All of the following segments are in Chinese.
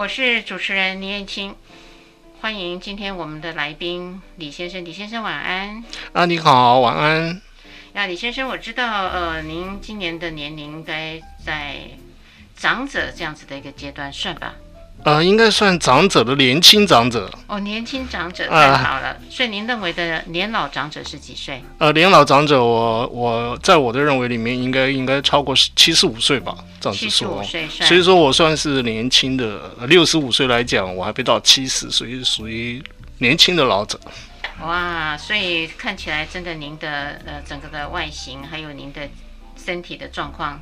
我是主持人林燕青，欢迎今天我们的来宾李先生。李先生晚安。啊，你好，晚安。呀，李先生，我知道，呃，您今年的年龄应该在长者这样子的一个阶段，算吧？呃，应该算长者的年轻长者。哦，年轻长者太好了。呃、所以您认为的年老长者是几岁？呃，年老长者我，我我在我的认为里面应该应该超过七十五岁吧，这样子说。七十五岁，所以说我算是年轻的。六十五岁来讲，我还没到七十，所以属于年轻的老者。哇，所以看起来真的您的呃整个的外形，还有您的身体的状况，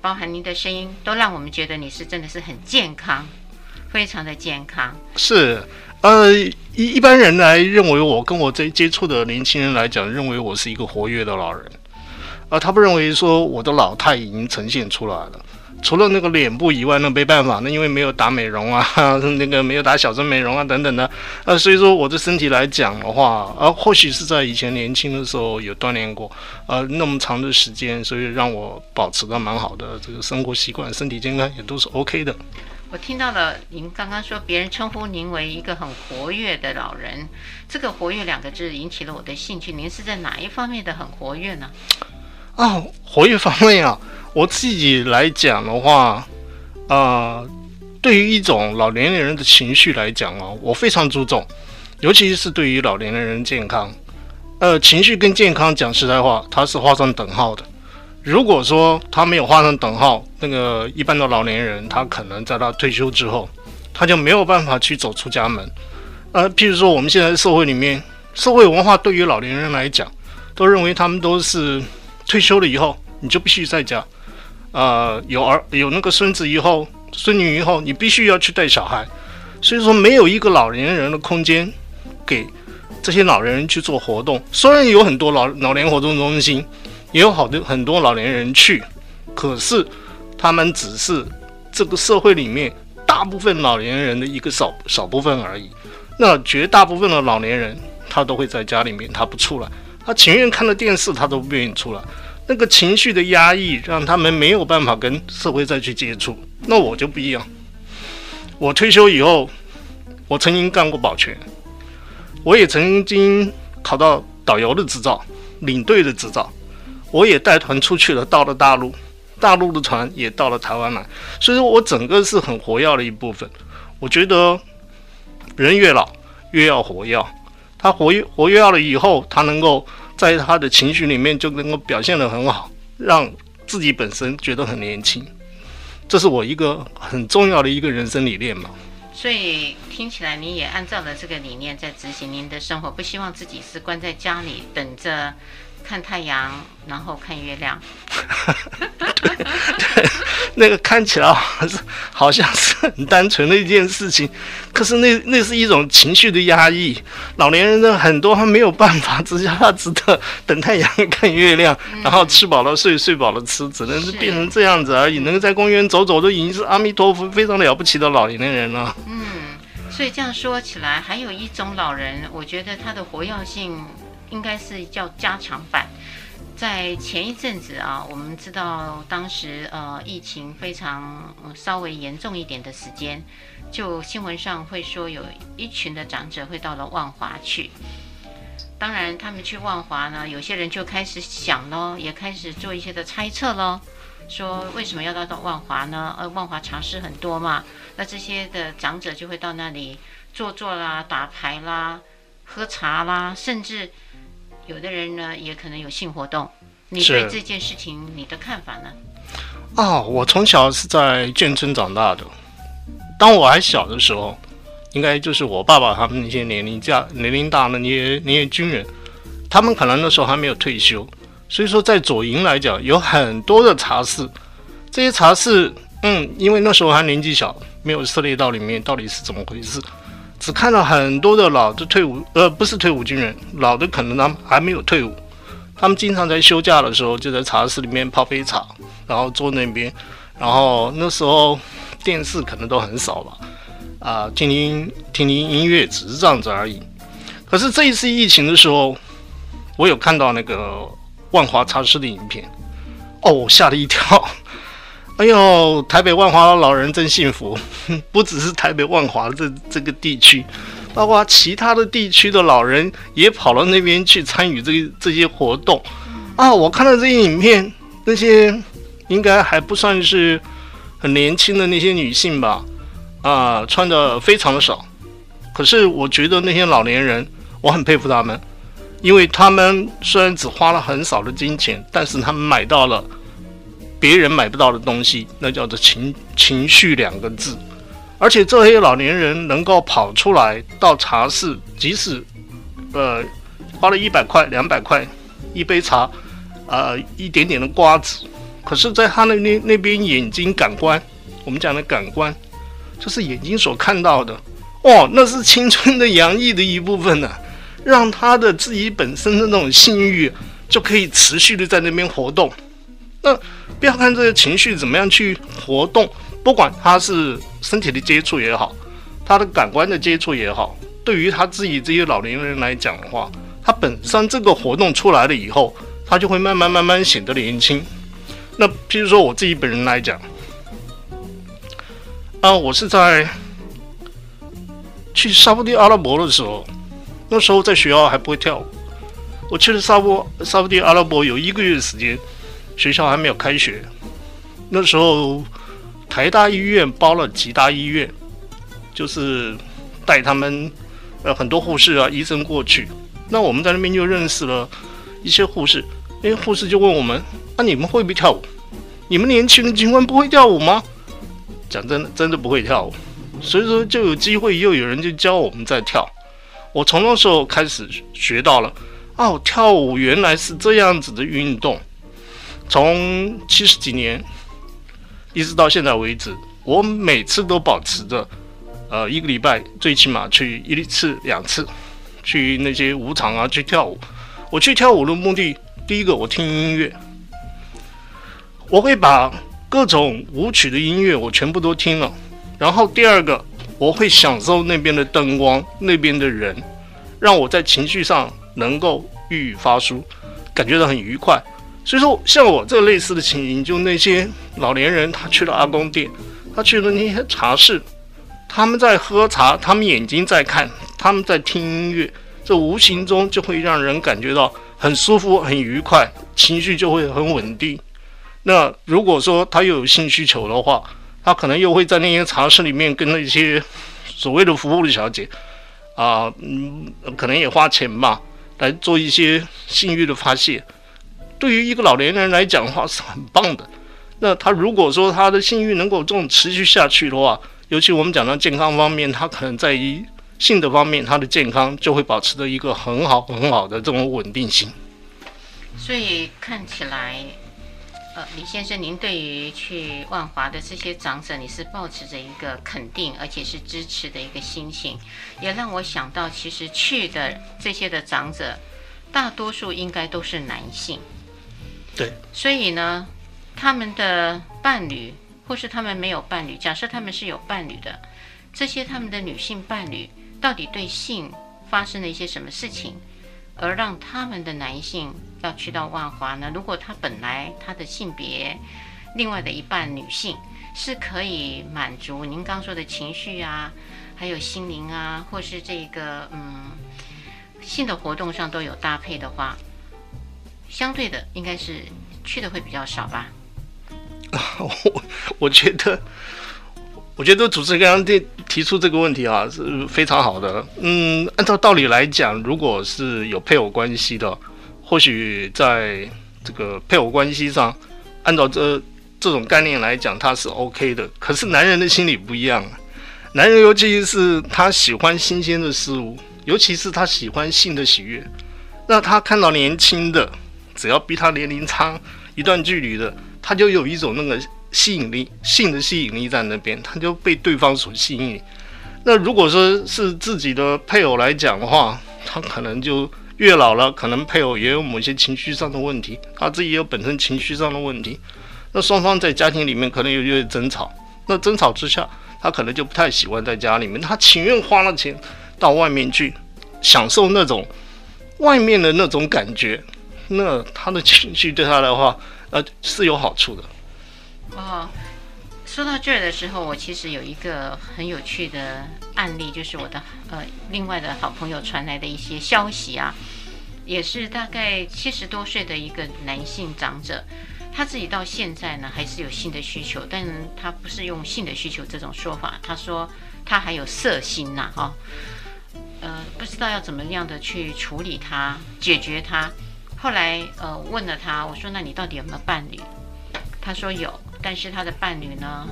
包含您的声音，都让我们觉得你是真的是很健康。非常的健康，是，呃，一一般人来认为我跟我这接触的年轻人来讲，认为我是一个活跃的老人，啊、呃，他不认为说我的老态已经呈现出来了，除了那个脸部以外，那没办法，那因为没有打美容啊，那个没有打小针美容啊等等的，呃，所以说我的身体来讲的话，呃，或许是在以前年轻的时候有锻炼过，呃，那么长的时间，所以让我保持的蛮好的这个生活习惯，身体健康也都是 OK 的。我听到了您刚刚说别人称呼您为一个很活跃的老人，这个“活跃”两个字引起了我的兴趣。您是在哪一方面的很活跃呢？啊，活跃方面啊，我自己来讲的话，啊、对于一种老年人的情绪来讲啊，我非常注重，尤其是对于老年人健康，呃，情绪跟健康讲实在话，它是画上等号的。如果说他没有画上等号，那个一般的老年人，他可能在他退休之后，他就没有办法去走出家门。呃，譬如说我们现在社会里面，社会文化对于老年人来讲，都认为他们都是退休了以后，你就必须在家，呃，有儿有那个孙子以后，孙女以后，你必须要去带小孩。所以说，没有一个老年人的空间给这些老年人去做活动。虽然有很多老老年活动中心。也有好多很多老年人去，可是他们只是这个社会里面大部分老年人的一个少少部分而已。那绝大部分的老年人，他都会在家里面，他不出来，他情愿看着电视，他都不愿意出来。那个情绪的压抑，让他们没有办法跟社会再去接触。那我就不一样，我退休以后，我曾经干过保全，我也曾经考到导游的执照、领队的执照。我也带团出去了，到了大陆，大陆的团也到了台湾来，所以说我整个是很活跃的一部分。我觉得人越老越要活跃，他活跃活跃了以后，他能够在他的情绪里面就能够表现得很好，让自己本身觉得很年轻。这是我一个很重要的一个人生理念嘛。所以听起来你也按照了这个理念在执行您的生活，不希望自己是关在家里等着。看太阳，然后看月亮。对，对，那个看起来好像是好像是很单纯的一件事情，可是那那是一种情绪的压抑。老年人的很多他没有办法，只叫他只得等太阳看月亮，嗯、然后吃饱了睡，睡饱了吃，只能是变成这样子而已。能够在公园走走，都已经是阿弥陀佛非常了不起的老年人了。嗯，所以这样说起来，还有一种老人，我觉得他的活跃性。应该是叫加强版。在前一阵子啊，我们知道当时呃疫情非常稍微严重一点的时间，就新闻上会说有一群的长者会到了万华去。当然，他们去万华呢，有些人就开始想喽，也开始做一些的猜测喽，说为什么要到到万华呢？呃，万华茶室很多嘛，那这些的长者就会到那里坐坐啦、打牌啦、喝茶啦，甚至。有的人呢，也可能有性活动。你对这件事情，你的看法呢？哦，我从小是在眷村长大的。当我还小的时候，应该就是我爸爸他们那些年龄大、年龄大的那些那些军人，他们可能那时候还没有退休。所以说，在左营来讲，有很多的茶室。这些茶室，嗯，因为那时候还年纪小，没有涉猎到里面到底是怎么回事。只看到很多的老的退伍，呃，不是退伍军人，老的可能他们还没有退伍，他们经常在休假的时候就在茶室里面泡杯茶，然后坐那边，然后那时候电视可能都很少吧，啊、听听听听音乐，只是这样子而已。可是这一次疫情的时候，我有看到那个万华茶室的影片，哦，吓了一跳，哎呦，台北万华的老人真幸福，不只是台北万华这这个地区，包括其他的地区的老人也跑到那边去参与这这些活动啊！我看到这些影片，那些应该还不算是很年轻的那些女性吧？啊，穿的非常的少，可是我觉得那些老年人，我很佩服他们，因为他们虽然只花了很少的金钱，但是他们买到了。别人买不到的东西，那叫做情情绪两个字。而且这些老年人能够跑出来到茶室，即使呃花了一百块、两百块一杯茶，呃一点点的瓜子，可是在他那那那边眼睛感官，我们讲的感官，就是眼睛所看到的，哦，那是青春的洋溢的一部分呢、让他的自己本身的那种性欲就可以持续的在那边活动。那不要看这个情绪怎么样去活动，不管他是身体的接触也好，他的感官的接触也好，对于他自己这些老年人来讲的话，他本身这个活动出来了以后，他就会慢慢慢慢显得年轻。那譬如说我自己本人来讲，啊，我是在去沙乌地阿拉伯的时候，那时候在学校还不会跳舞，我去了沙乌沙乌地阿拉伯有一个月的时间。学校还没有开学，那时候台大医院包了吉大医院，就是带他们呃很多护士啊医生过去。那我们在那边就认识了一些护士，那些护士就问我们：啊，你们会不会跳舞？你们年轻的军官不会跳舞吗？讲真的，真的不会跳舞。所以说就有机会，又有人就教我们在跳。我从那时候开始学到了，哦，跳舞原来是这样子的运动。从七十几年一直到现在为止，我每次都保持着，呃，一个礼拜最起码去一次两次，去那些舞场啊去跳舞。我去跳舞的目的，第一个我听音乐，我会把各种舞曲的音乐我全部都听了。然后第二个，我会享受那边的灯光，那边的人，让我在情绪上能够郁郁发抒，感觉到很愉快。所以说，像我这类似的情形，就那些老年人，他去了阿公店，他去了那些茶室，他们在喝茶，他们眼睛在看，他们在听音乐，这无形中就会让人感觉到很舒服、很愉快，情绪就会很稳定。那如果说他又有性需求的话，他可能又会在那些茶室里面跟那些所谓的服务的小姐啊，嗯，可能也花钱吧，来做一些性欲的发泄。对于一个老年人来讲的话是很棒的。那他如果说他的性欲能够这种持续下去的话，尤其我们讲到健康方面，他可能在于性的方面，他的健康就会保持着一个很好很好的这种稳定性。所以看起来，呃，李先生，您对于去万华的这些长者，你是抱持着一个肯定而且是支持的一个心情，也让我想到，其实去的这些的长者，大多数应该都是男性。对，所以呢，他们的伴侣，或是他们没有伴侣，假设他们是有伴侣的，这些他们的女性伴侣，到底对性发生了一些什么事情，而让他们的男性要去到万华呢？如果他本来他的性别，另外的一半女性是可以满足您刚说的情绪啊，还有心灵啊，或是这个嗯性的活动上都有搭配的话。相对的，应该是去的会比较少吧。我我觉得，我觉得主持人刚刚提提出这个问题啊，是非常好的。嗯，按照道理来讲，如果是有配偶关系的，或许在这个配偶关系上，按照这这种概念来讲，他是 OK 的。可是男人的心理不一样，男人尤其是他喜欢新鲜的事物，尤其是他喜欢性的喜悦，那他看到年轻的。只要比他年龄差一段距离的，他就有一种那个吸引力，性的吸引力在那边，他就被对方所吸引。那如果说是自己的配偶来讲的话，他可能就越老了，可能配偶也有某些情绪上的问题，他自己也有本身情绪上的问题。那双方在家庭里面可能有有争吵，那争吵之下，他可能就不太喜欢在家里面，他情愿花了钱到外面去享受那种外面的那种感觉。那他的情绪对他的话，呃，是有好处的。哦，说到这儿的时候，我其实有一个很有趣的案例，就是我的呃另外的好朋友传来的一些消息啊，也是大概七十多岁的一个男性长者，他自己到现在呢还是有性的需求，但他不是用性的需求这种说法，他说他还有色心呐、啊，哈、哦，呃，不知道要怎么样的去处理他，解决他。后来呃问了他，我说那你到底有没有伴侣？他说有。但是他的伴侣呢，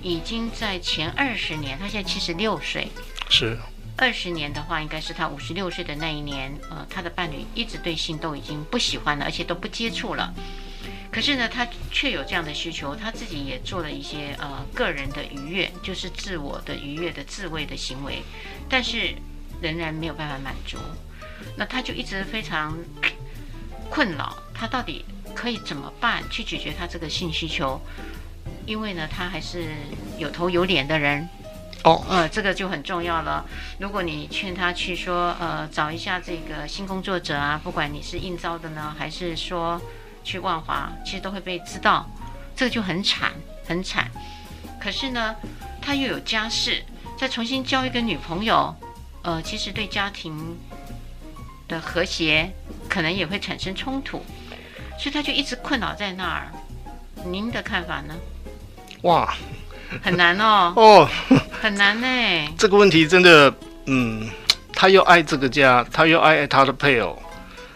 已经在前二十年，他现在七十六岁，是二十年的话，应该是他五十六岁的那一年，呃，他的伴侣一直对性都已经不喜欢了，而且都不接触了。可是呢，他却有这样的需求，他自己也做了一些呃个人的愉悦，就是自我的愉悦的自慰的行为，但是仍然没有办法满足。那他就一直非常困扰，他到底可以怎么办去解决他这个性需求？因为呢，他还是有头有脸的人，哦，呃，这个就很重要了。如果你劝他去说，呃，找一下这个新工作者啊，不管你是应招的呢，还是说去万华，其实都会被知道，这个就很惨，很惨。可是呢，他又有家室，再重新交一个女朋友，呃，其实对家庭的和谐可能也会产生冲突，所以他就一直困扰在那儿。您的看法呢？哇，很难哦，哦，很难呢。这个问题真的，嗯，他又爱这个家，他又爱他的配偶，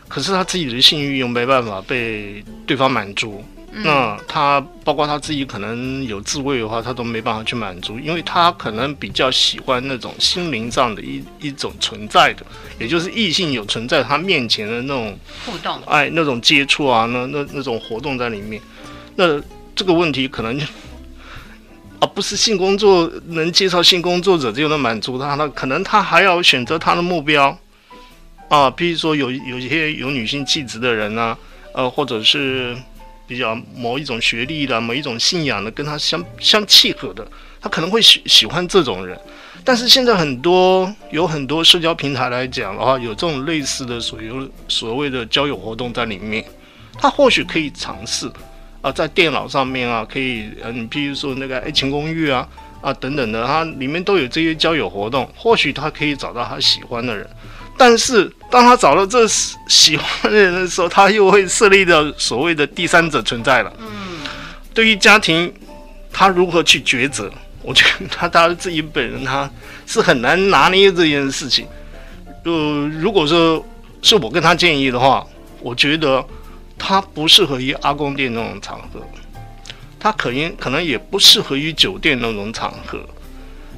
可是他自己的性欲又没办法被对方满足。嗯、那他包括他自己可能有自慰的话，他都没办法去满足，因为他可能比较喜欢那种心灵上的一一种存在的，也就是异性有存在他面前的那种互动，哎，那种接触啊，那那那种活动在里面。那这个问题可能。啊不是性工作能介绍性工作者就能满足他，那可能他还要选择他的目标啊，比如说有有一些有女性气质的人呢、啊，呃，或者是比较某一种学历的、某一种信仰的，跟他相相契合的，他可能会喜喜欢这种人。但是现在很多有很多社交平台来讲的话，有这种类似的所有所谓的交友活动在里面，他或许可以尝试。啊，在电脑上面啊，可以，嗯、比，如说那个爱情公寓啊，啊等等的，它里面都有这些交友活动，或许他可以找到他喜欢的人。但是当他找到这喜欢的人的时候，他又会设立的所谓的第三者存在了。嗯，对于家庭，他如何去抉择？我觉得他他自己本人他是很难拿捏这件事情。呃，如果说是我跟他建议的话，我觉得。他不适合于阿公店那种场合，他可能可能也不适合于酒店那种场合，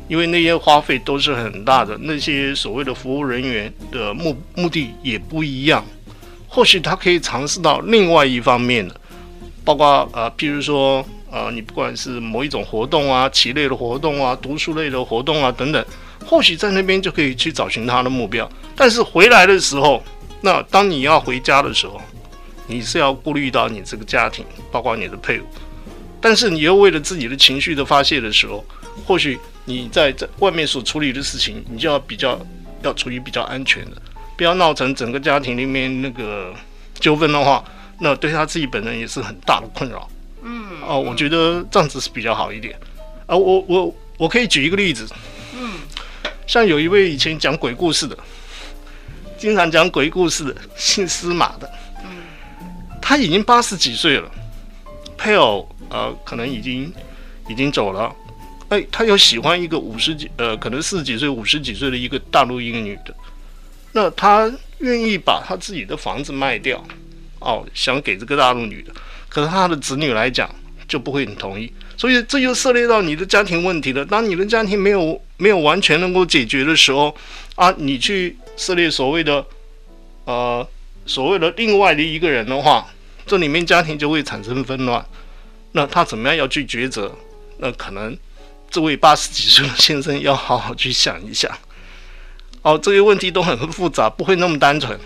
因为那些花费都是很大的，那些所谓的服务人员的目目的也不一样。或许他可以尝试到另外一方面的，包括呃，譬如说呃，你不管是某一种活动啊，棋类的活动啊，读书类的活动啊等等，或许在那边就可以去找寻他的目标。但是回来的时候，那当你要回家的时候。你是要顾虑到你这个家庭，包括你的配偶，但是你又为了自己的情绪的发泄的时候，或许你在这外面所处理的事情，你就要比较要处于比较安全的，不要闹成整个家庭里面那个纠纷的话，那对他自己本人也是很大的困扰。嗯，哦，我觉得这样子是比较好一点。啊，我我我可以举一个例子。嗯，像有一位以前讲鬼故事的，经常讲鬼故事的，姓司马的。嗯他已经八十几岁了，配偶呃可能已经已经走了，哎，他又喜欢一个五十几呃可能四十几岁五十几岁的一个大陆一个女的，那他愿意把他自己的房子卖掉，哦，想给这个大陆女的，可是他的子女来讲就不会很同意，所以这就涉猎到你的家庭问题了。当你的家庭没有没有完全能够解决的时候，啊，你去涉猎所谓的呃所谓的另外的一个人的话。这里面家庭就会产生纷乱，那他怎么样要去抉择？那可能这位八十几岁的先生要好好去想一想。哦，这些问题都很复杂，不会那么单纯。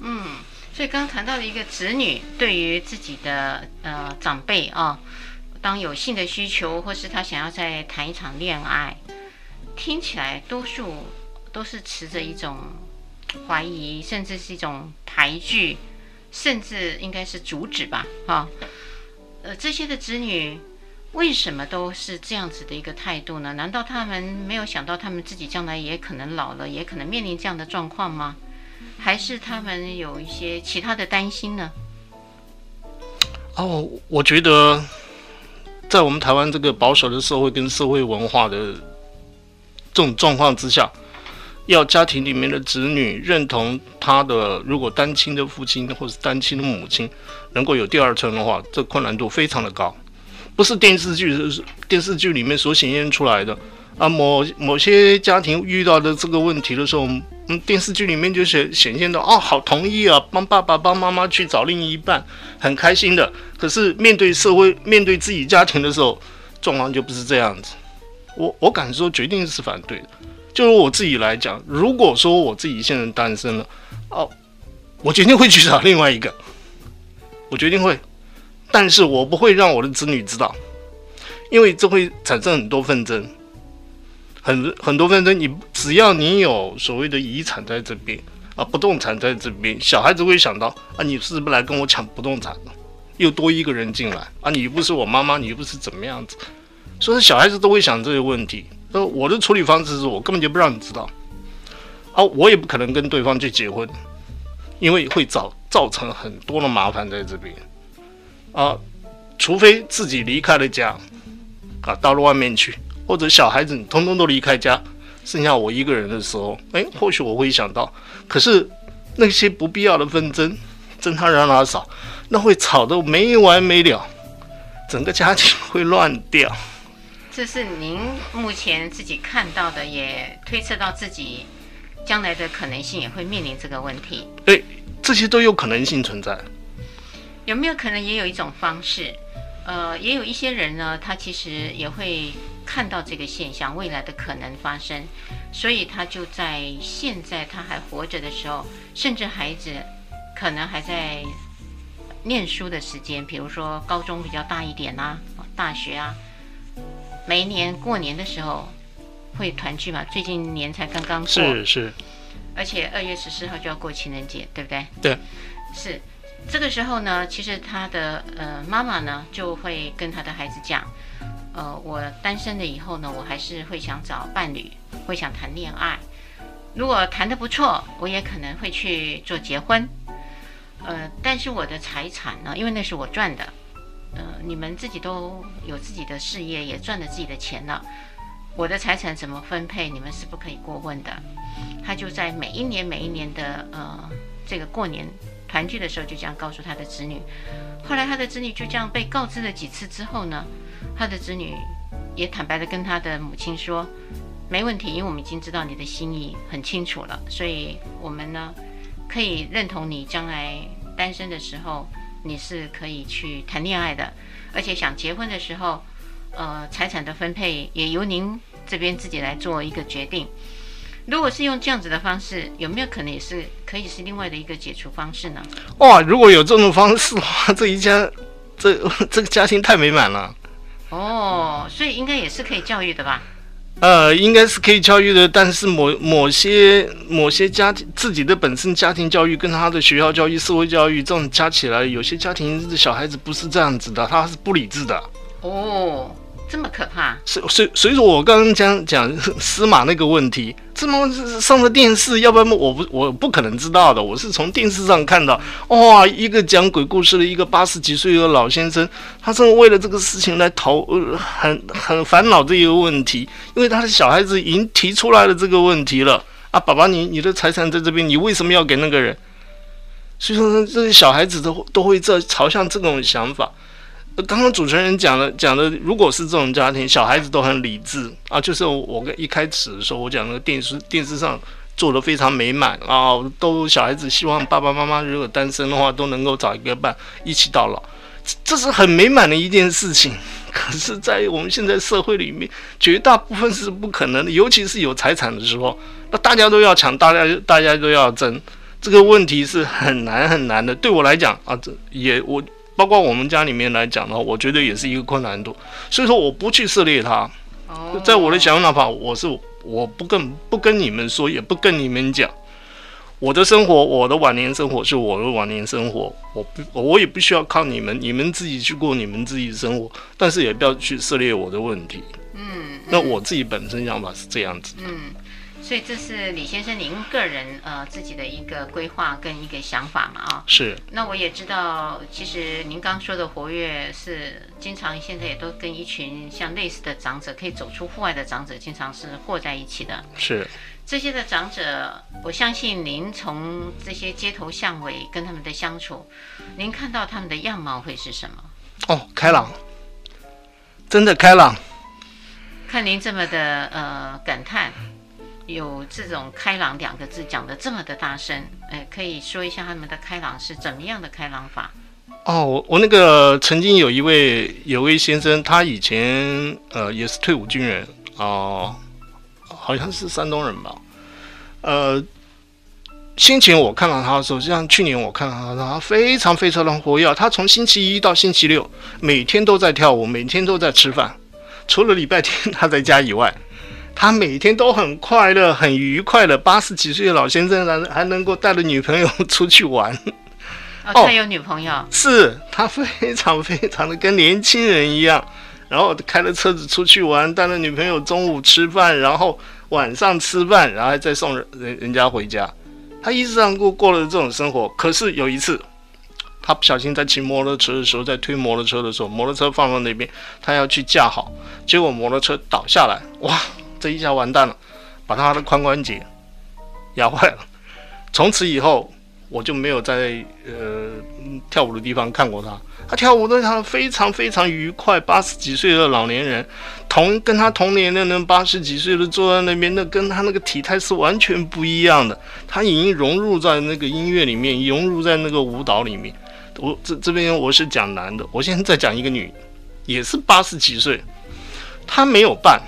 嗯，所以刚谈到的一个子女对于自己的呃长辈啊、当有性的需求，或是他想要再谈一场恋爱，听起来多数都是持着一种怀疑，甚至是一种排拒。甚至应该是阻止吧，哈，呃，这些的子女为什么都是这样子的一个态度呢？难道他们没有想到他们自己将来也可能老了，也可能面临这样的状况吗？还是他们有一些其他的担心呢？哦，我觉得在我们台湾这个保守的社会跟社会文化的这种状况之下，要家庭里面的子女认同他的，如果单亲的父亲或是单亲的母亲能够有第二春的话，这困难度非常的高。不是电视剧，是电视剧里面所显现出来的啊。某某些家庭遇到的这个问题的时候，嗯，电视剧里面就显显现到哦，好同意啊，帮爸爸帮妈妈去找另一半，很开心的。可是面对社会，面对自己家庭的时候，状况就不是这样子。我我敢说，决定是反对的。就是我自己来讲，如果说我自己现在单身了，哦，我决定会去找另外一个，我决定会。但是我不会让我的子女知道，因为这会产生很多纷争，很很多纷争。你只要你有所谓的遗产在这边啊，不动产在这边，小孩子会想到啊，你是不是来跟我抢不动产了？又多一个人进来啊，你又不是我妈妈，你又不是怎么样子？所以小孩子都会想这些问题。那我的处理方式是我根本就不让你知道，啊，我也不可能跟对方去结婚，因为会造造成很多的麻烦在这边。啊，除非自己离开了家，啊，到了外面去，或者小孩子你通通都离开家，剩下我一个人的时候，哎，或许我会想到，可是那些不必要的纷争，争他让他少，那会吵得没完没了，整个家庭 会乱掉。这是您目前自己看到的，也推测到自己将来的可能性也会面临这个问题。哎，这些都有可能性存在。有没有可能也有一种方式，呃，也有一些人呢，他其实也会看到这个现象未来的可能发生，所以他就在现在他还活着的时候，甚至孩子可能还在念书的时间，比如说高中比较大一点啊，大学啊，每一年过年的时候会团聚嘛，最近年才刚刚过，是是，而且二月十四号就要过情人节，对不对？对，是。这个时候呢，其实他的呃妈妈呢就会跟他的孩子讲，呃，我单身了以后呢，我还是会想找伴侣，会想谈恋爱。如果谈得不错，我也可能会去做结婚。呃，但是我的财产呢，因为那是我赚的，呃，你们自己都有自己的事业，也赚了自己的钱了，我的财产怎么分配，你们是不可以过问的。他就在每一年每一年的呃这个过年。团聚的时候就这样告诉他的子女，后来他的子女就这样被告知了几次之后呢，他的子女也坦白的跟他的母亲说，没问题，因为我们已经知道你的心意很清楚了，所以我们呢可以认同你将来单身的时候你是可以去谈恋爱的，而且想结婚的时候，呃，财产的分配也由您这边自己来做一个决定。如果是用这样子的方式，有没有可能也是可以是另外的一个解除方式呢？哇，如果有这种方式的话，这一家这 这个家庭太美满了。哦，所以应该也是可以教育的吧？呃，应该是可以教育的，但是某某些某些家庭自己的本身家庭教育跟他的学校教育、社会教育这种加起来，有些家庭的小孩子不是这样子的，他是不理智的。哦。这么可怕？所所所以说，我刚刚讲讲司马那个问题，这么上了电视，要不然我不我不可能知道的。我是从电视上看到，哇，一个讲鬼故事的一个八十几岁的老先生，他正为了这个事情来讨，呃，很很烦恼这一个问题，因为他的小孩子已经提出来了这个问题了啊，爸爸，你你的财产在这边，你为什么要给那个人？所以说，这些小孩子都都会这朝向这种想法。刚刚主持人讲的讲的，如果是这种家庭，小孩子都很理智啊，就是我跟一开始的时候我讲那个电视电视上做的非常美满啊，都小孩子希望爸爸妈妈如果单身的话都能够找一个伴一起到老，这是很美满的一件事情。可是，在我们现在社会里面，绝大部分是不可能的，尤其是有财产的时候，那大家都要抢，大家大家都要争，这个问题是很难很难的。对我来讲啊，这也我。包括我们家里面来讲的话，我觉得也是一个困难度，所以说我不去涉猎它。在我的想法，我是我不跟不跟你们说，也不跟你们讲。我的生活，我的晚年生活是我的晚年生活，我不，我也不需要靠你们，你们自己去过你们自己的生活，但是也不要去涉猎我的问题。嗯，嗯，那我自己本身想法是这样子。嗯，所以这是李先生您个人呃自己的一个规划跟一个想法嘛啊？是。那我也知道，其实您刚说的活跃是经常现在也都跟一群像类似的长者，可以走出户外的长者，经常是和在一起的。是。这些的长者，我相信您从这些街头巷尾跟他们的相处，您看到他们的样貌会是什么？哦，开朗，真的开朗。看您这么的呃感叹，有这种开朗两个字讲得这么的大声，哎，可以说一下他们的开朗是怎么样的开朗法？哦，我我那个曾经有一位有位先生，他以前呃也是退伍军人哦。好像是山东人吧，呃，先前我看到他的时候，像去年我看到他，他非常非常的活跃。他从星期一到星期六，每天都在跳舞，每天都在吃饭。除了礼拜天他在家以外，他每天都很快乐、很愉快的。八十几岁的老先生还还能够带着女朋友出去玩。哦，他有女朋友？哦，是他非常非常的跟年轻人一样。然后开着车子出去玩，带着女朋友中午吃饭，然后晚上吃饭，然后再送人人人家回家。他一直这样过过了这种生活。可是有一次，他不小心在骑摩托车的时候，在推摩托车的时候，摩托车放到那边，他要去架好，结果摩托车倒下来，哇，这一下完蛋了，把他的髋关节压坏了。从此以后，我就没有在呃跳舞的地方看过他。他跳舞都跳得非常非常愉快，八十几岁的老年人，同跟他同年龄的人八十几岁的坐在那边，那跟他那个体态是完全不一样的。他已经融入在那个音乐里面，融入在那个舞蹈里面。我这这边我是讲男的，我现在再讲一个女，也是八十几岁，他没有伴，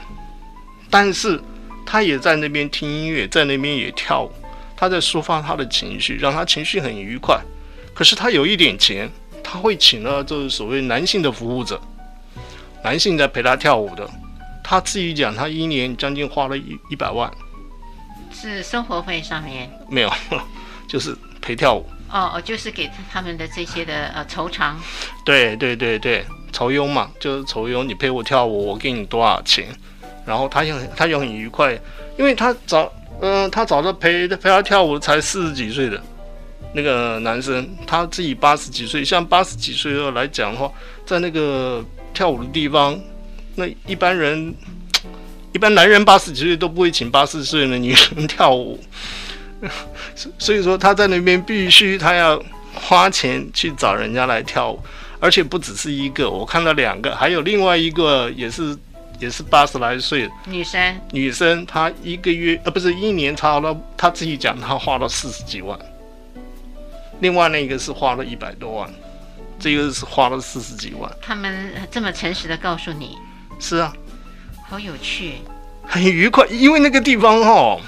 但是他也在那边听音乐，在那边也跳舞，他在抒发他的情绪，让他情绪很愉快。可是他有一点钱。他会请了就是所谓男性的服务者，男性在陪他跳舞的。他自己讲，他一年将近花了一一百万，是生活费上面没有，就是陪跳舞。哦哦，就是给他们的这些的呃酬偿。对对对对，酬庸嘛，就是酬庸。你陪我跳舞，我给你多少钱？然后他也很他也很愉快，因为他找嗯、他找着陪陪他跳舞才四十几岁的。那个男生他自己八十几岁，像八十几岁的来讲的话，在那个跳舞的地方，那一般人，一般男人八十几岁都不会请八十岁的女人跳舞，所以说他在那边必须他要花钱去找人家来跳舞，而且不只是一个，我看到两个，还有另外一个也是也是八十来岁女生，女生她一个月呃不是一年差了，她自己讲她花了四十几万。另外那个是花了一百多万，这个是花了四十几万。他们这么诚实的告诉你，是啊，好有趣，很愉快。因为那个地方哈、哦，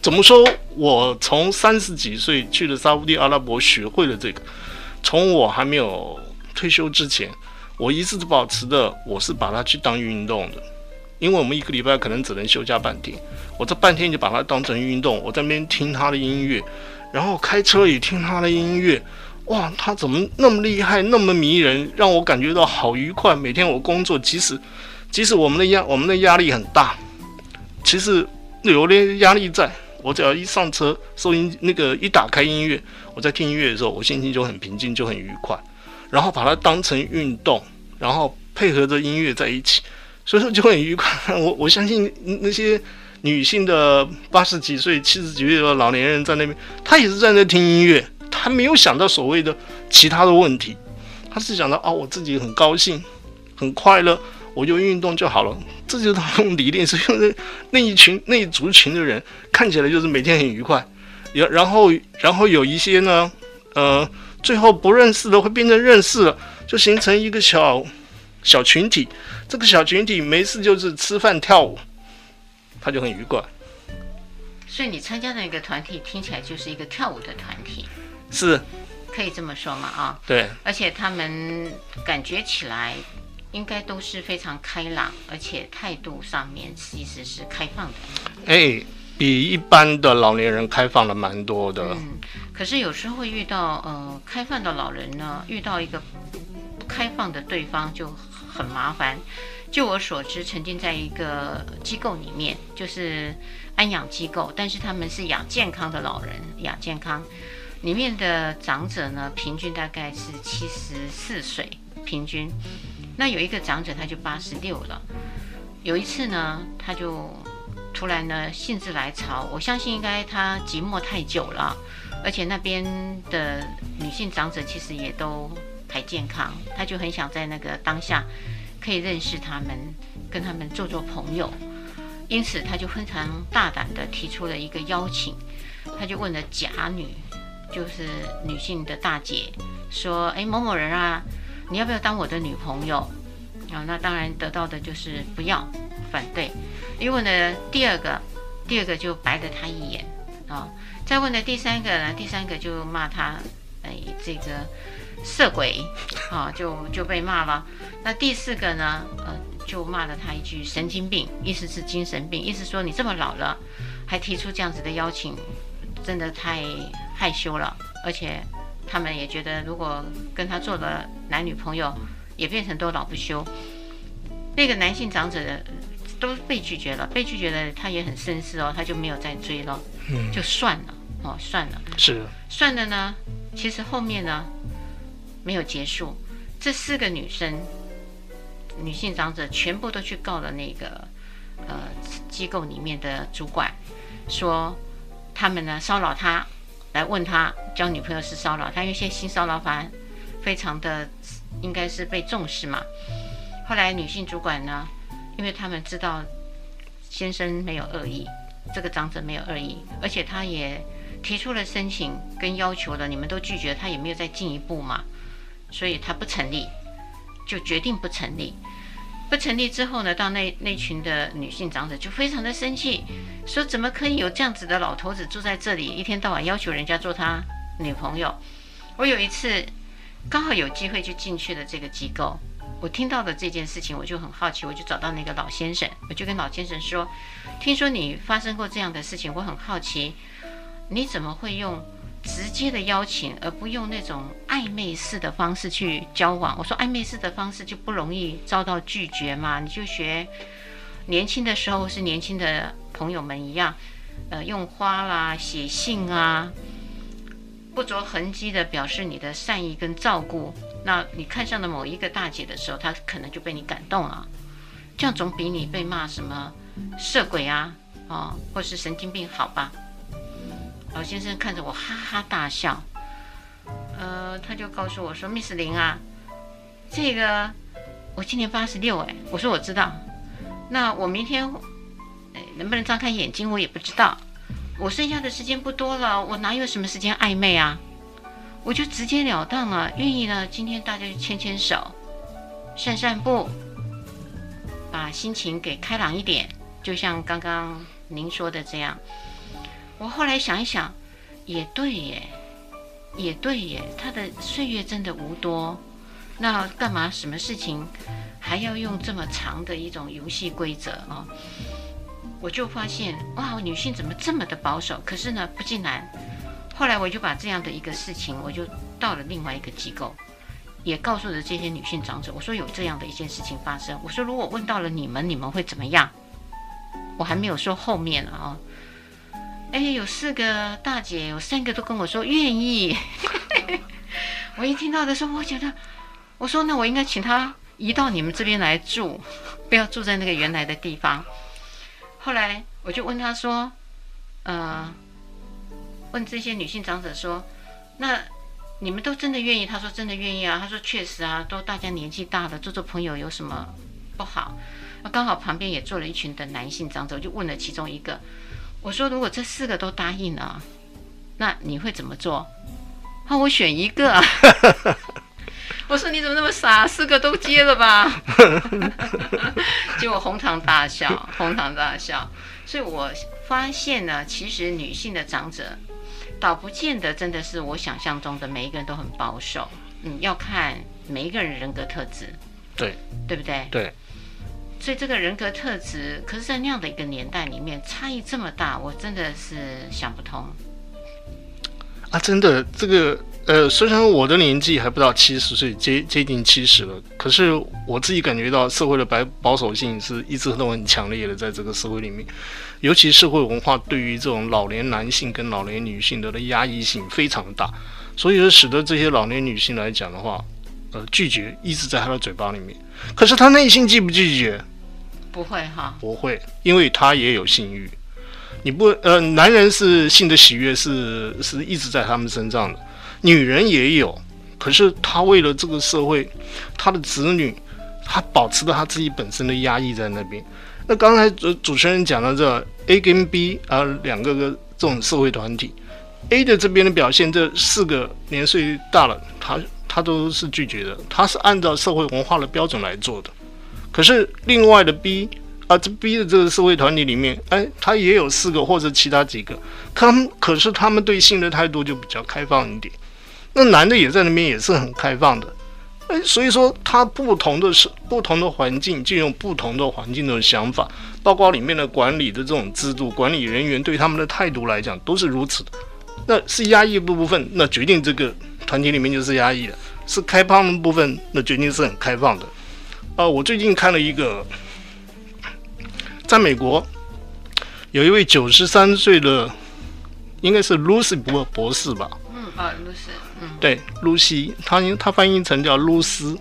怎么说？我从三十几岁去了沙乌地阿拉伯，学会了这个。从我还没有退休之前，我一直保持的，我是把它去当运动的。因为我们一个礼拜可能只能休假半天，我这半天就把它当成运动。我在那边听他的音乐。然后开车也听他的音乐，哇，他怎么那么厉害，那么迷人，让我感觉到好愉快。每天我工作，即使即使我们的压我们的压力很大，其实有点压力在，我只要一上车，收音那个一打开音乐，我在听音乐的时候，我心情就很平静，就很愉快。然后把它当成运动，然后配合着音乐在一起，所以说就很愉快。我我相信那些。女性的八十几岁、七十几岁的老年人在那边，他也是站在听音乐，他没有想到所谓的其他的问题，他是想到啊，我自己很高兴、很快乐，我就运动就好了。这就是他们理念，是因为那一群、那一族群的人看起来就是每天很愉快，然然后然后有一些呢，呃，最后不认识的会变成认识了，就形成一个小小群体。这个小群体没事就是吃饭跳舞。他就很愉快，所以你参加的那个团体听起来就是一个跳舞的团体，是，可以这么说吗？啊，对，而且他们感觉起来应该都是非常开朗，而且态度上面其实是开放的。哎，比一般的老年人开放了蛮多的。嗯，可是有时候会遇到呃开放的老人呢，遇到一个不开放的对方就很麻烦。就我所知，曾经在一个机构里面，就是安养机构，但是他们是养健康的老人，养健康。里面的长者呢，平均大概是七十四岁，平均。那有一个长者他就八十六了。有一次呢，他就突然呢兴致来潮，我相信应该他寂寞太久了，而且那边的女性长者其实也都还健康，他就很想在那个当下可以认识他们，跟他们做做朋友。因此他就非常大胆地提出了一个邀请，他就问了甲女。就是女性的大姐说：“哎，某某人啊，你要不要当我的女朋友？”啊，那当然得到的就是不要，反对。因为呢，第二个，第二个就白了他一眼啊。再问的第三个呢，第三个就骂他，哎，这个色鬼啊，就就被骂了。那第四个呢，呃，就骂了他一句神经病，意思是精神病，意思说你这么老了，还提出这样子的邀请。真的太害羞了，而且他们也觉得，如果跟他做了男女朋友，也变成都老不休。那个男性长者都被拒绝了，被拒绝了，他也很绅士哦，他就没有再追了，就算了哦，算了，是算了呢。其实后面呢没有结束，这四个女生、女性长者全部都去告了那个呃机构里面的主管，说。他们呢骚扰他，来问他交女朋友是骚扰他，因为现在性骚扰法非常的应该是被重视嘛。后来女性主管呢，因为他们知道先生没有恶意，这个长者没有恶意，而且他也提出了申请跟要求了，你们都拒绝，他也没有再进一步嘛，所以他不成立，就决定不成立。不成立之后呢，到那那群的女性长者就非常的生气，说怎么可以有这样子的老头子住在这里，一天到晚要求人家做他女朋友。我有一次刚好有机会就进去了这个机构，我听到的这件事情，我就很好奇，我就找到那个老先生，我就跟老先生说，听说你发生过这样的事情，我很好奇，你怎么会用？直接的邀请，而不用那种暧昧式的方式去交往。我说暧昧式的方式就不容易遭到拒绝嘛？你就学年轻的时候是年轻的朋友们一样，呃，用花啦、写信啊，不着痕迹的表示你的善意跟照顾。那你看上了某一个大姐的时候，她可能就被你感动了。这样总比你被骂什么色鬼啊，啊，或是神经病好吧？老先生看着我哈哈大笑，呃，他就告诉我说：“Miss 林啊，这个我今年八十六哎。”我说：“我知道。”那我明天哎能不能张开眼睛，我也不知道。我剩下的时间不多了，我哪有什么时间暧昧啊？我就直截了当了，愿意呢。今天大家就牵牵手，散散步，把心情给开朗一点，就像刚刚您说的这样。我后来想一想，也对耶，也对耶。他的岁月真的无多，那干嘛什么事情还要用这么长的一种游戏规则啊？我就发现哇，女性怎么这么的保守？可是呢，不进来。后来我就把这样的一个事情，我就到了另外一个机构，也告诉了这些女性长者，我说有这样的一件事情发生。我说如果问到了你们，你们会怎么样？我还没有说后面啊。哎，有四个大姐，有三个都跟我说愿意。我一听到的时候，我觉得，我说那我应该请她移到你们这边来住，不要住在那个原来的地方。后来我就问她说，呃，问这些女性长者说，那你们都真的愿意？她说真的愿意啊。她说确实啊，都大家年纪大了，做做朋友有什么不好？那刚好旁边也坐了一群的男性长者，我就问了其中一个。我说：“如果这四个都答应了，那你会怎么做？”啊，我选一个。我说：“你怎么那么傻？四个都接了吧？” 结果哄堂大笑，哄堂大笑。所以我发现呢，其实女性的长者倒不见得真的是我想象中的每一个人都很保守。嗯，要看每一个人人格特质。对，对不对？对。所以这个人格特质，可是，在那样的一个年代里面，差异这么大，我真的是想不通。啊，真的，这个呃，虽然我的年纪还不到七十岁，接接近七十了，可是我自己感觉到社会的保保守性是一直都很强烈的，在这个社会里面，尤其社会文化对于这种老年男性跟老年女性的的压抑性非常大，所以说使得这些老年女性来讲的话，呃，拒绝一直在她的嘴巴里面，可是她内心拒不拒绝？不会哈，不会，因为他也有性欲。你不呃，男人是性的喜悦是是一直在他们身上的，女人也有，可是他为了这个社会，他的子女，他保持着他自己本身的压抑在那边。那刚才主主持人讲到这 A 跟 B 啊两个个这种社会团体，A 的这边的表现，这四个年岁大了，他他都是拒绝的，他是按照社会文化的标准来做的。可是另外的 B。啊，这 B 的这个社会团体里面，哎，他也有四个或者其他几个，他们可是他们对性的态度就比较开放一点。那男的也在那边也是很开放的，哎，所以说他不同的是不同的环境，就有不同的环境的想法，包括里面的管理的这种制度，管理人员对他们的态度来讲都是如此的。那是压抑的部分，那决定这个团体里面就是压抑的；是开放的部分，那决定是很开放的。啊，我最近看了一个。在美国，有一位九十三岁的，应该是露西博博士吧？嗯啊，露西，嗯，对，露西，他他翻译成叫露丝，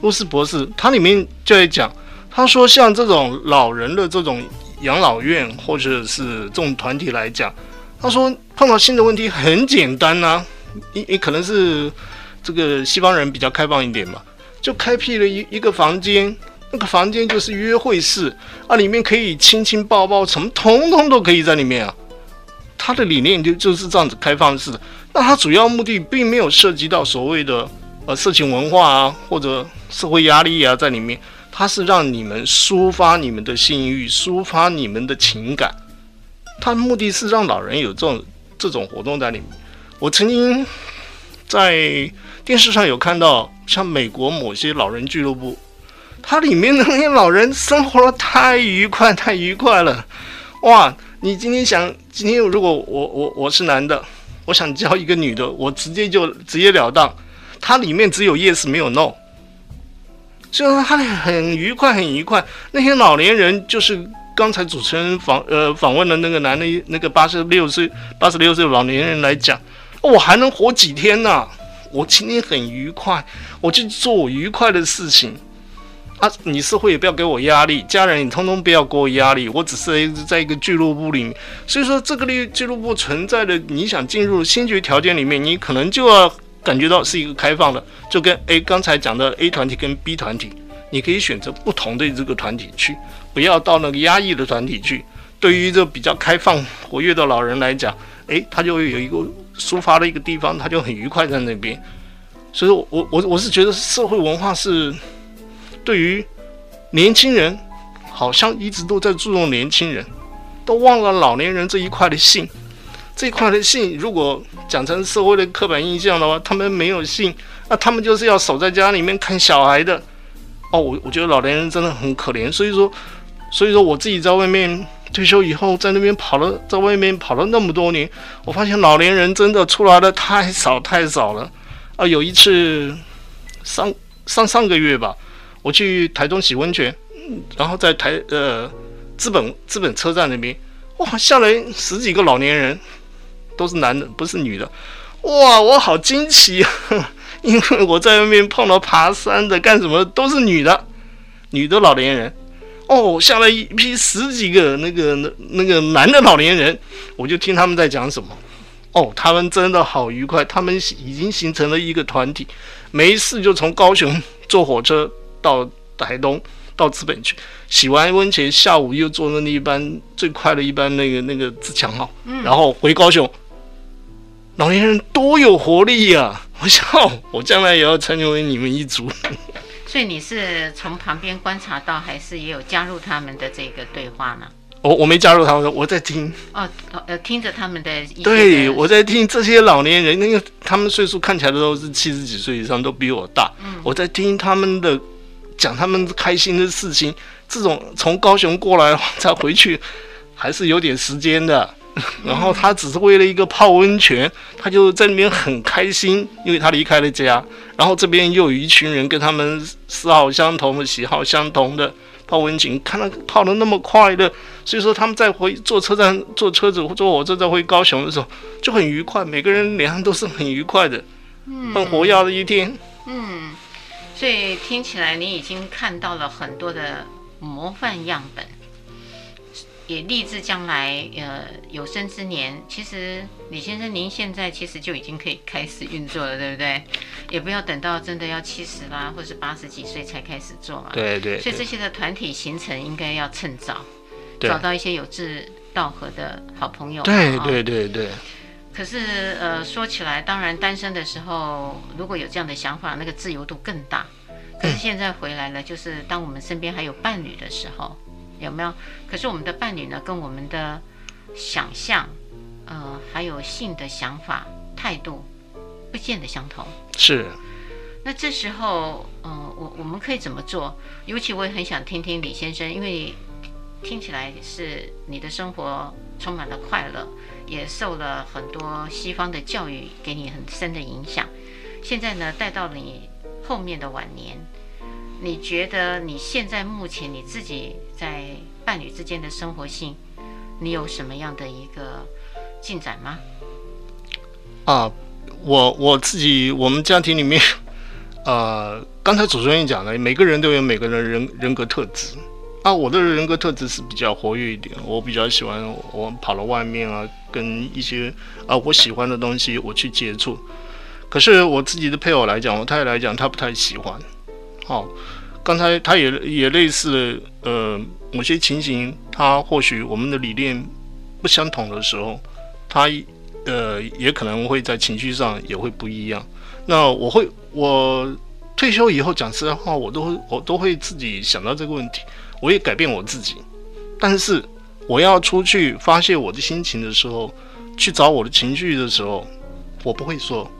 露丝博士，他里面就在讲，他说像这种老人的这种养老院或者是这种团体来讲，他说碰到新的问题很简单呐、啊，你你可能是这个西方人比较开放一点嘛，就开辟了一一个房间。那个房间就是约会室啊，里面可以亲亲抱抱，什么通通都可以在里面啊。他的理念就就是这样子开放式的。那他主要目的并没有涉及到所谓的呃色情文化啊，或者社会压力啊在里面。他是让你们抒发你们的性欲，抒发你们的情感。他的目的是让老人有这种这种活动在里面。我曾经在电视上有看到，像美国某些老人俱乐部。它里面的那些老人生活的太愉快，太愉快了，哇！你今天想，今天如果我我我是男的，我想交一个女的，我直接就直截了当，它里面只有 yes 没有 no，所以说他很愉快，很愉快。那些老年人就是刚才主持人访呃访问的那个男的，那个八十六岁八十六岁老年人来讲，我还能活几天呢、我今天很愉快，我去做我愉快的事情。啊，你社会也不要给我压力，家人你通通不要给我压力，我只是在一个俱乐部里面。所以说，这个俱俱乐部存在的，你想进入先决条件里面，你可能就要感觉到是一个开放的，就跟 A 刚才讲的 A 团体跟 B 团体，你可以选择不同的这个团体去，不要到那个压抑的团体去。对于这比较开放活跃的老人来讲，诶，他就会有一个抒发的一个地方，他就很愉快在那边。所以说我我我是觉得社会文化是。对于年轻人，好像一直都在注重年轻人，都忘了老年人这一块的性。这一块的性，如果讲成社会的刻板印象的话，他们没有性，那他们就是要守在家里面看小孩的。哦，我我觉得老年人真的很可怜。所以说，所以说我自己在外面退休以后，在那边跑了，在外面跑了那么多年，我发现老年人真的出来的太少太少了。啊，有一次上上上个月吧。我去台东洗温泉，然后在台呃资本资本车站那边，哇，下来十几个老年人，都是男的，不是女的，哇，我好惊奇啊！因为我在外面碰到爬山的干什么都是女的，女的老年人，哦，下来一批十几个那个那那个男的老年人，我就听他们在讲什么，哦，他们真的好愉快，他们已经形成了一个团体，没事就从高雄坐火车。到台东，到资本去洗完温泉，下午又坐那一班最快的一班那个那个自强号，嗯，然后回高雄。老年人多有活力呀，啊！我想我将来也要成为你们一族。所以你是从旁边观察到，还是也有加入他们的这个对话呢？我我没加入他们，我在听。哦，呃，听着他们的。对，我在听这些老年人，因为他们岁数看起来都是七十几岁以上，都比我大。嗯，我在听他们的。讲他们开心的事情，这种从高雄过来再回去，还是有点时间的。然后他只是为了一个泡温泉，他就在那边很开心，因为他离开了家。然后这边又有一群人跟他们嗜好相同的、喜好相同的泡温泉，看他泡的那么快乐，所以说他们在回坐车站、坐车子、坐火车再回高雄的时候就很愉快，每个人脸上都是很愉快的，很活跃的一天。嗯，所以听起来你已经看到了很多的模范样本。也立志将来，呃，有生之年，其实李先生您现在其实就已经可以开始运作了，对不对？也不要等到真的要七十啦，或是八十几岁才开始做嘛。对对。所以这些的团体形成应该要趁早，找到一些有志道合的好朋友。对对对对。可是，呃，说起来，当然单身的时候，如果有这样的想法，那个自由度更大。可是现在回来了，就是当我们身边还有伴侣的时候。有没有？可是我们的伴侣呢，跟我们的想象，呃，还有性的想法、态度，不见得相同。是。那这时候，嗯、呃，我我们可以怎么做？尤其我也很想听听李先生，因为听起来是你的生活充满了快乐，也受了很多西方的教育给你很深的影响。现在呢，带到了你后面的晚年。你觉得你现在目前你自己在伴侣之间的生活性，你有什么样的一个进展吗？啊，我我自己我们家庭里面，呃，刚才主持人讲的，每个人都有每个人人人格特质。啊，我的人格特质是比较活跃一点，我比较喜欢我跑到外面啊，跟一些啊我喜欢的东西我去接触。可是我自己的配偶来讲，我太太来讲，她不太喜欢。好，刚才他也也类似呃某些情形，他或许我们的理念不相同的时候，他呃也可能会在情绪上也会不一样。那我会我退休以后讲实在话，我都会我都会自己想到这个问题，我也改变我自己。但是我要出去发泄我的心情的时候，去找我的情绪的时候，我不会说，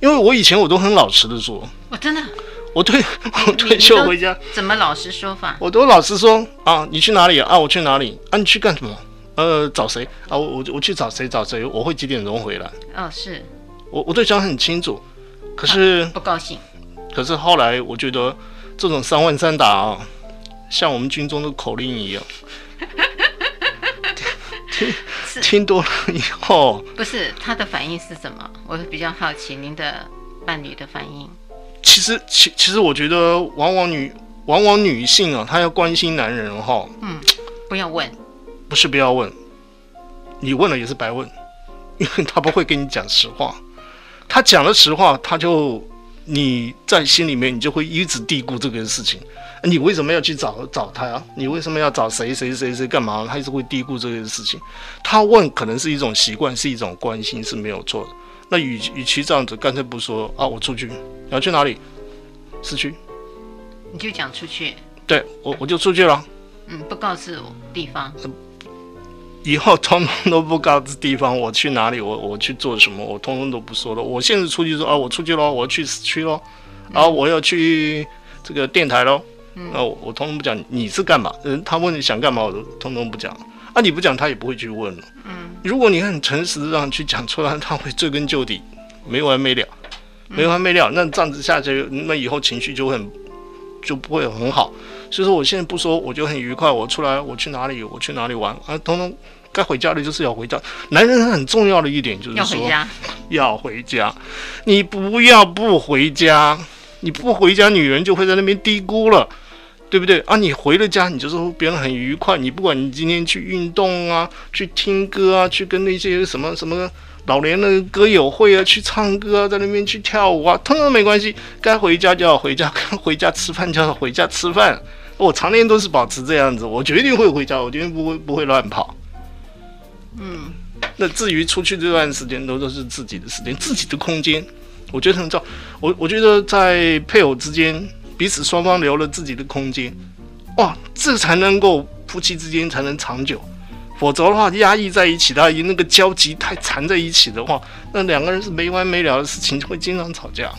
因为我以前我都很老实的说，我真的。我退我退休回家，怎么老实说法？我都老实说啊，你去哪里啊？我去哪里啊？你去干什么？呃，找谁啊？我我我去找谁？找谁？我会几点钟回来？哦，是我我对讲很清楚，可是、啊、不高兴。可是后来我觉得这种三问三答啊，像我们军中的口令一样，听听多了以后，不是他的反应是什么？我比较好奇您的伴侣的反应。其实，其其实我觉得，往往女往往女性啊，她要关心男人哈。嗯，不要问，不是不要问，你问了也是白问，因为他不会跟你讲实话。他讲了实话，他就你在心里面，你就会一直嘀咕这个事情。你为什么要去找找他啊？你为什么要找谁谁谁谁干嘛？他一直会嘀咕这件事情。他问可能是一种习惯，是一种关心，是没有错的。那与与其这样子，干脆不说啊，我出去。你要去哪里？市区。你就讲出去。对，我我就出去了。嗯，不告诉我地方。嗯，以后通通都不告知地方，我去哪里，我我去做什么，我通通都不说了。我现在出去说啊，我出去了，我要去市区了，然后我要去这个电台喽。嗯。啊，我我通通不讲，你是干嘛？嗯，他问你想干嘛，我都通通不讲。啊，你不讲，他也不会去问了。嗯。如果你很诚实的让去讲出来，他会追根究底，没完没了。没完没了，那这样子下去，那以后情绪就会很就不会很好。所以说，我现在不说，我就很愉快。我出来，我去哪里，我去哪里玩啊？通通该回家的就是要回家。男人很重要的一点就是说，要回家，要回家。你不要不回家，你不回家，女人就会在那边低估了，对不对啊？你回了家，你就说别人很愉快。你不管你今天去运动啊，去听歌啊，去跟那些什么什么。老年的歌友会啊，去唱歌啊，在那边去跳舞啊，通通没关系。该回家就要回家，该 回家吃饭就要回家吃饭。我常年都是保持这样子，我决定会回家，我绝对不会不会乱跑。嗯，那至于出去这段时间，都都是自己的时间，自己的空间。我觉得很重要。我我觉得在配偶之间，彼此双方留了自己的空间，哇，这才能够夫妻之间才能长久。否则的话，压抑在一起的，那个交集太缠在一起的话，那两个人是没完没了的事情，会经常吵架。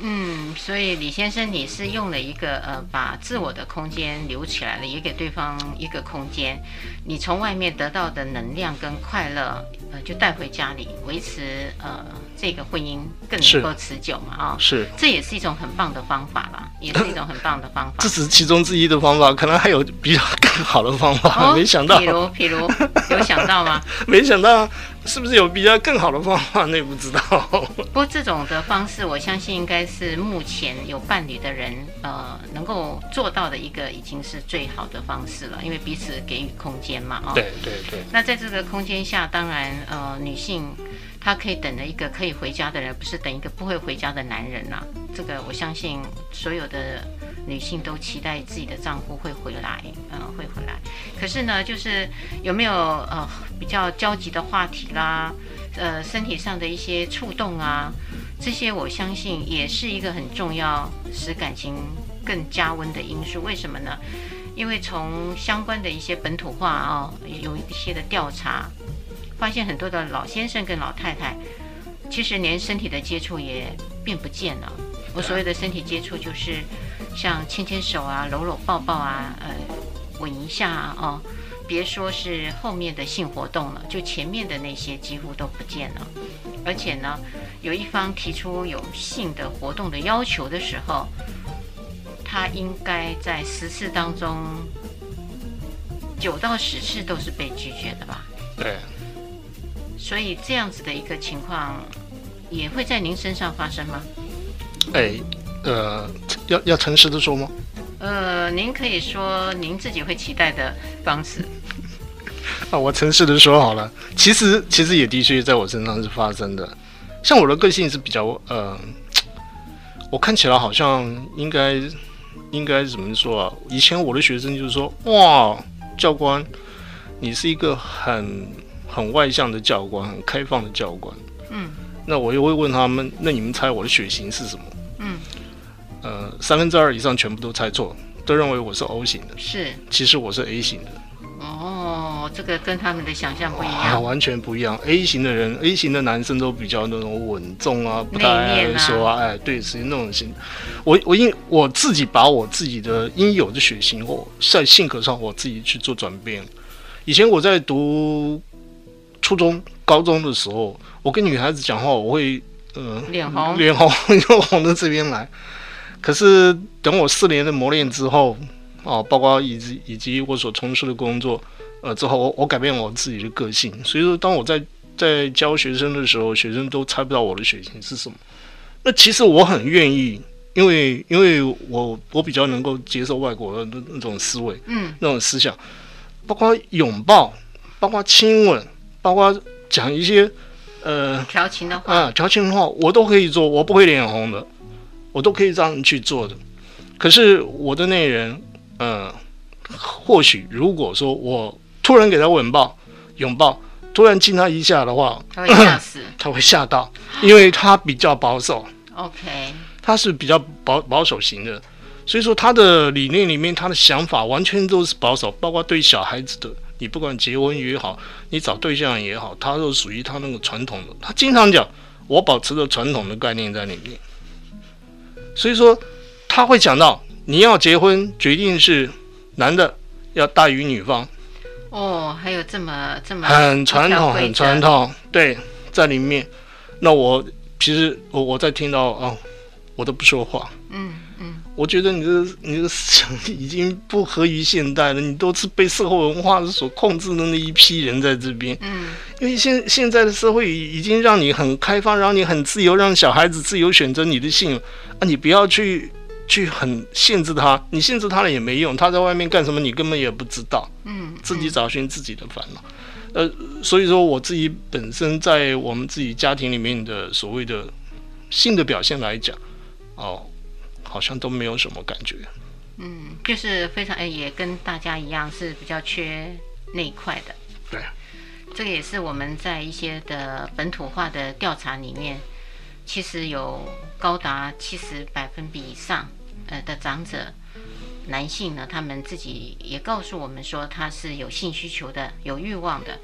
嗯，所以李先生，你是用了一个呃，把自我的空间留起来了，也给对方一个空间。你从外面得到的能量跟快乐，呃，就带回家里，维持呃这个婚姻更能够持久嘛？啊、哦，是，这也是一种很棒的方法啦，也是一种很棒的方法。这只是其中之一的方法，可能还有比较更好的方法，哦、没想到。比如，比如有想到吗？没想到。是不是有比较更好的方法？那也不知道。不过这种的方式，我相信应该是目前有伴侣的人，呃，能够做到的一个已经是最好的方式了。因为彼此给予空间嘛，哦。对对对。那在这个空间下，当然，呃，女性她可以等着一个可以回家的人，不是等一个不会回家的男人呐，这个我相信所有的。女性都期待自己的丈夫会回来，嗯，会回来。可是呢，就是有没有呃比较焦急的话题啦，呃，身体上的一些触动啊，这些我相信也是一个很重要，使感情更加温的因素。为什么呢？因为从相关的一些本土化啊，有一些的调查，发现很多的老先生跟老太太，其实连身体的接触也变不见了。我所谓的身体接触就是。像牵牵手啊、搂搂抱抱啊、呃，吻一下啊，哦，别说是后面的性活动了，就前面的那些几乎都不见了。而且呢，有一方提出有性的活动的要求的时候，他应该在十次当中九到十次都是被拒绝的吧？对。所以这样子的一个情况也会在您身上发生吗？哎。呃，要要诚实的说吗？呃，您可以说您自己会期待的方式。啊，我诚实的说好了，其实其实也的确在我身上是发生的。像我的个性是比较呃，我看起来好像应该应该怎么说啊？以前我的学生就是说，哇，教官，你是一个很很外向的教官，很开放的教官。嗯。那我又会问他们，那你们猜我的血型是什么？嗯。呃，三分之二以上全部都猜错，都认为我是 O 型的。是，其实我是 A 型的。哦，这个跟他们的想象不一样。啊，完全不一样。A 型的人，A 型的男生都比较那种稳重啊，不太爱说啊，哎，对，属于那种型。我我因我自己把我自己的应有的血型，或在性格上我自己去做转变。以前我在读初中、高中的时候，我跟女孩子讲话，我会呃脸红，脸红 就红到这边来。可是等我四年的磨练之后，哦，包括以及以及我所从事的工作，呃，之后我我改变我自己的个性。所以说，当我在在教学生的时候，学生都猜不到我的血型是什么。那其实我很愿意，因为因为我我比较能够接受外国的那那种思维，嗯，那种思想，包括拥抱，包括亲吻，包括讲一些呃调情的话啊，调情的话，我都可以做，我不会脸红的。我都可以让人去做的，可是我的那人，呃，或许如果说我突然给他吻抱、拥抱，突然亲他一下的话，他会吓死，他会吓到，因为他比较保守。OK，他是比较保保守型的，所以说他的理念里面，他的想法完全都是保守，包括对小孩子的，你不管结婚也好，你找对象也好，他都属于他那个传统的。他经常讲，我保持着传统的概念在里面。所以说，他会讲到你要结婚，决定是男的要大于女方。哦，还有这么这么很传统，很传统。对，在里面。那我其实我我在听到哦，我都不说话。嗯嗯。我觉得你的你的思想已经不合于现代了，你都是被社会文化所控制的那一批人在这边。嗯。因为现现在的社会已经让你很开放，让你很自由，让小孩子自由选择你的性。啊，你不要去去很限制他，你限制他了也没用，他在外面干什么你根本也不知道，嗯，自己找寻自己的烦恼，呃，所以说我自己本身在我们自己家庭里面的所谓的性的表现来讲，哦，好像都没有什么感觉，嗯，就是非常哎，也跟大家一样是比较缺那一块的，对，这个也是我们在一些的本土化的调查里面。其实有高达七十百分比以上，呃的长者男性呢，他们自己也告诉我们说他是有性需求的，有欲望的。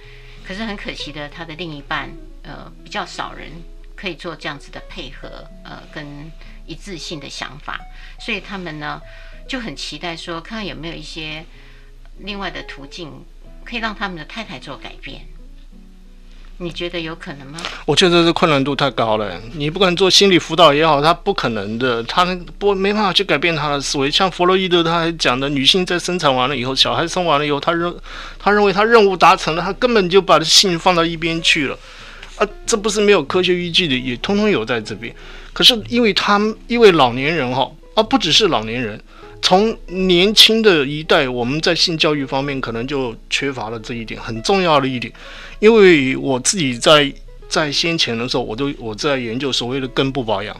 可是很可惜的，他的另一半呃比较少人可以做这样子的配合，呃，跟一致性的想法，所以他们呢就很期待说，看看有没有一些另外的途径，可以让他们的太太做改变。你觉得有可能吗？我觉得这困难度太高了。你不管做心理辅导也好，他不可能的，他不没办法去改变他的思维。像弗洛伊德他还讲的，女性在生产完了以后，小孩生完了以后，他认他认为他任务达成了，他根本就把性放到一边去了。啊，这不是没有科学依据的，也通通有在这边。可是因为他们因为老年人哈，啊，不只是老年人。从年轻的一代，我们在性教育方面可能就缺乏了这一点，很重要的一点。因为我自己在在先前的时候，我都我在研究所谓的根部保养。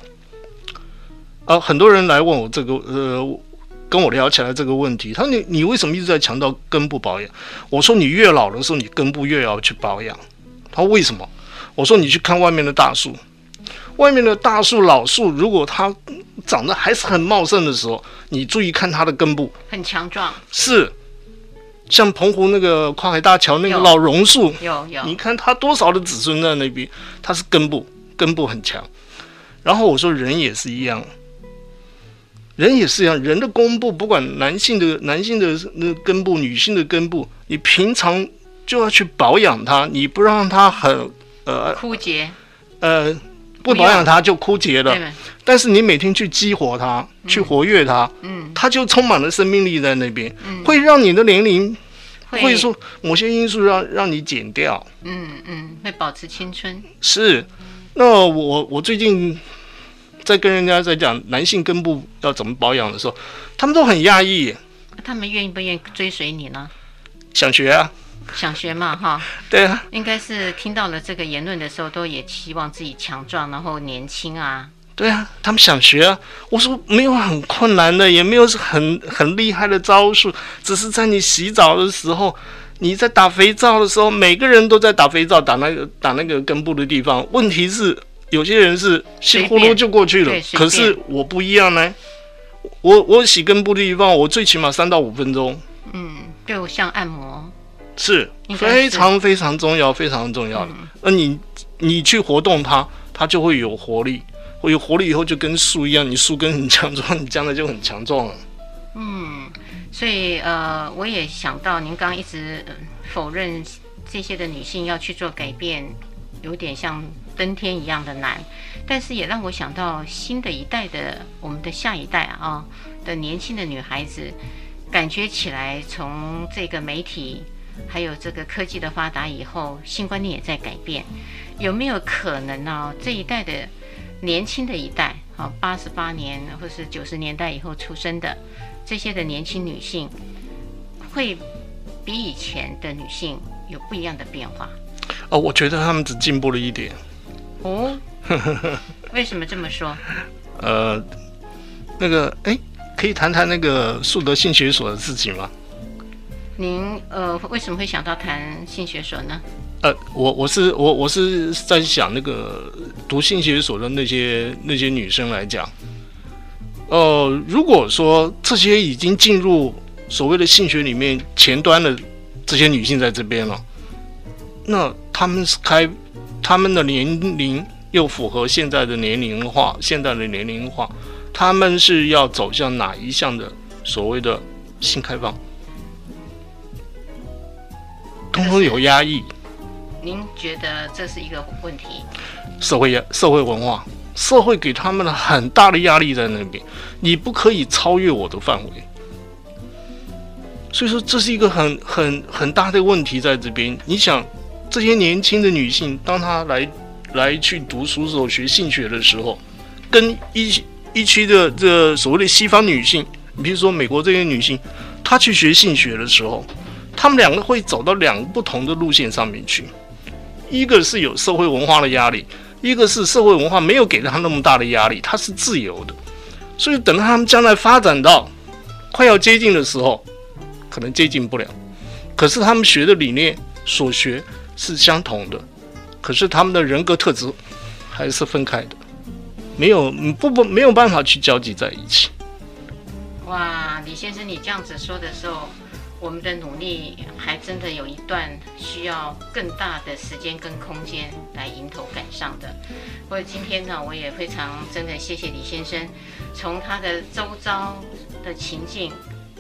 啊，很多人来问我这个，呃，跟我聊起来这个问题，他说你你为什么一直在强调根部保养？我说你越老的时候，你根部越要去保养。他说为什么？我说你去看外面的大树。外面的大树、老树，如果它长得还是很茂盛的时候，你注意看它的根部，很强壮。是，像澎湖那个跨海大桥那个老榕树，有有，你看它多少的子孙在那边，它是根部，根部很强。然后我说人也是一样，人也是一样，人的根部，不管男性的男性的那根部，女性的根部，你平常就要去保养它，你不让它很呃枯竭，呃。不保养它就枯竭了，但是你每天去激活它，嗯、去活跃它，嗯，它就充满了生命力在那边，嗯，会让你的年龄，会。说某些因素让让你减掉，嗯嗯，会保持青春。是，那我我最近在跟人家在讲男性根部要怎么保养的时候，他们都很讶异，他们愿意不愿意追随你呢？想学啊。想学嘛，哈，对啊，应该是听到了这个言论的时候，都也希望自己强壮，然后年轻啊。对啊，他们想学啊。我说没有很困难的，也没有很很厉害的招数，只是在你洗澡的时候，你在打肥皂的时候，每个人都在打肥皂，打那个打那个根部的地方。问题是，有些人是稀呼噜就过去了，可是我不一样呢。我我洗根部的地方，我最起码三到五分钟。嗯，就像按摩。是非常非常重要，非常重要的。那、嗯、你你去活动它，它就会有活力。会有活力以后，就跟树一样，你树根很强壮，你将来就很强壮了。嗯，所以呃，我也想到您刚刚一直否认这些的女性要去做改变，有点像登天一样的难。但是也让我想到新的一代的我们的下一代啊的年轻的女孩子，感觉起来从这个媒体。还有这个科技的发达以后，性观念也在改变，有没有可能呢、哦？这一代的年轻的一代，好，八十八年或是九十年代以后出生的这些的年轻女性，会比以前的女性有不一样的变化？哦，我觉得他们只进步了一点。哦，为什么这么说？呃，那个，哎，可以谈谈那个树德性学所的事情吗？您呃为什么会想到谈性学所呢？呃，我我是我我是在想那个读性学所的那些那些女生来讲，呃，如果说这些已经进入所谓的性学里面前端的这些女性在这边了，那她们是开她们的年龄又符合现在的年龄化，现在的年龄化，她们是要走向哪一项的所谓的性开放？通通有压抑，您觉得这是一个问题？社会压、社会文化、社会给他们了很大的压力在那边，你不可以超越我的范围。所以说，这是一个很、很、很大的问题在这边。你想，这些年轻的女性，当她来来去读书时候学性学的时候，跟一一区的这所谓的西方女性，你比如说美国这些女性，她去学性学的时候。他们两个会走到两个不同的路线上面去，一个是有社会文化的压力，一个是社会文化没有给他那么大的压力，他是自由的。所以等到他们将来发展到快要接近的时候，可能接近不了。可是他们学的理念所学是相同的，可是他们的人格特质还是分开的，没有不不没有办法去交集在一起。哇，李先生，你这样子说的时候。我们的努力还真的有一段需要更大的时间跟空间来迎头赶上的。或者今天呢，我也非常真的谢谢李先生，从他的周遭的情境，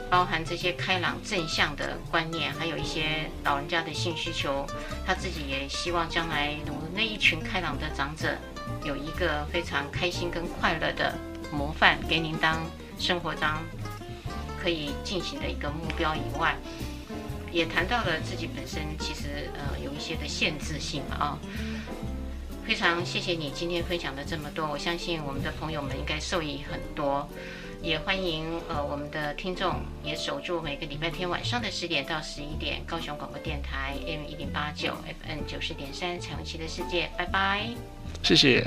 包含这些开朗正向的观念，还有一些老人家的性需求，他自己也希望将来那一群开朗的长者，有一个非常开心跟快乐的模范给您当生活当可以进行的一个目标以外，也谈到了自己本身其实呃有一些的限制性啊。非常谢谢你今天分享的这么多，我相信我们的朋友们应该受益很多。也欢迎呃我们的听众也守住每个礼拜天晚上的十点到十一点，高雄广播电台 M 一零八九，FN 九十点三彩虹旗的世界，拜拜，谢谢。